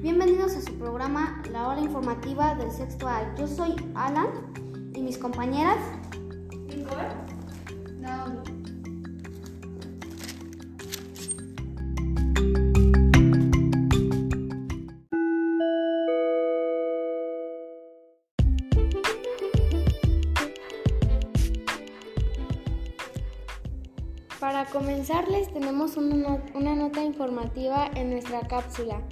Bienvenidos a su programa La Hora Informativa del Sexto A. Yo soy Alan y mis compañeras. Para comenzarles tenemos una nota informativa en nuestra cápsula,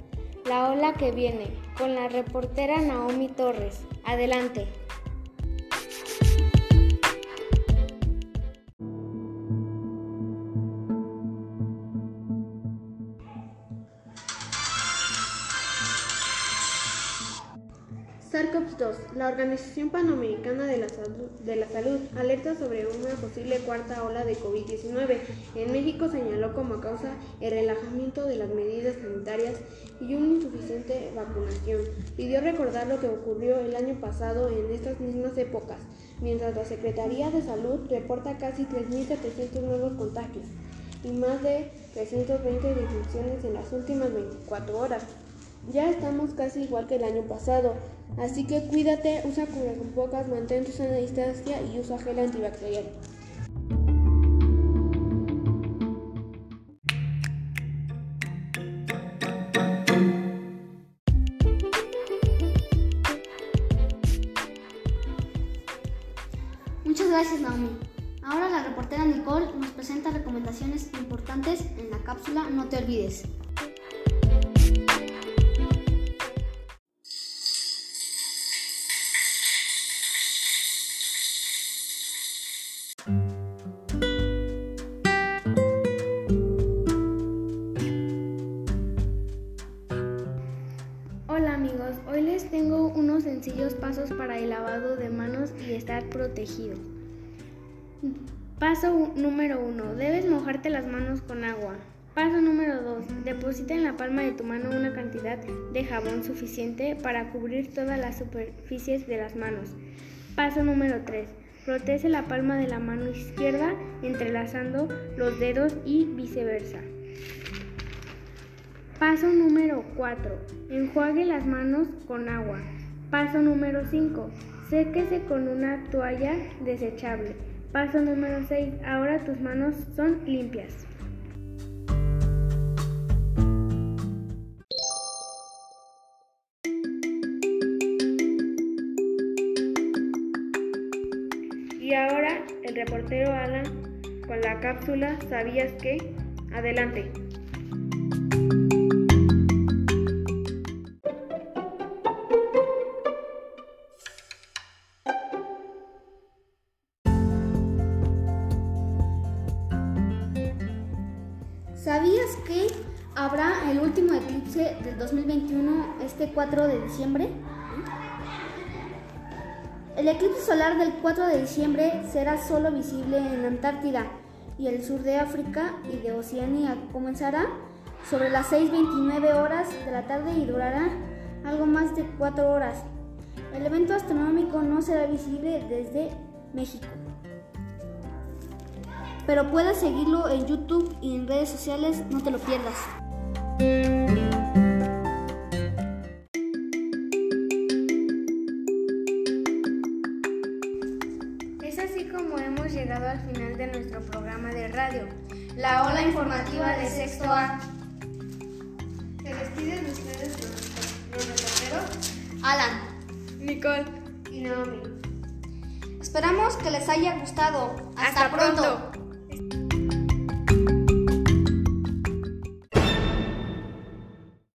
La ola que viene, con la reportera Naomi Torres. Adelante. SARS-CoV-2, la Organización Panamericana de la, Salud, de la Salud alerta sobre una posible cuarta ola de COVID-19. En México señaló como causa el relajamiento de las medidas sanitarias y una insuficiente vacunación. Pidió recordar lo que ocurrió el año pasado en estas mismas épocas, mientras la Secretaría de Salud reporta casi 3.700 nuevos contagios y más de 320 defunciones en las últimas 24 horas. Ya estamos casi igual que el año pasado, así que cuídate, usa cubrebocas, mantén tu sana distancia y usa gel antibacterial. Muchas gracias Naomi. Ahora la reportera Nicole nos presenta recomendaciones importantes en la cápsula No te olvides. Para el lavado de manos y estar protegido. Paso número 1. Debes mojarte las manos con agua. Paso número 2. Deposita en la palma de tu mano una cantidad de jabón suficiente para cubrir todas las superficies de las manos. Paso número 3. Protege la palma de la mano izquierda entrelazando los dedos y viceversa. Paso número 4. Enjuague las manos con agua. Paso número 5. Séquese con una toalla desechable. Paso número 6. Ahora tus manos son limpias. Y ahora el reportero Alan con la cápsula ¿Sabías qué? Adelante. ¿Sabías que habrá el último eclipse del 2021 este 4 de diciembre? El eclipse solar del 4 de diciembre será solo visible en la Antártida y el sur de África y de Oceanía. Comenzará sobre las 6.29 horas de la tarde y durará algo más de 4 horas. El evento astronómico no será visible desde México pero puedes seguirlo en YouTube y en redes sociales, no te lo pierdas. Es así como hemos llegado al final de nuestro programa de radio. La ola informativa de sexto A. Se despiden de ustedes los, los reporteros Alan, Nicole. y Naomi. esperamos que les haya gustado. Hasta, Hasta pronto. pronto.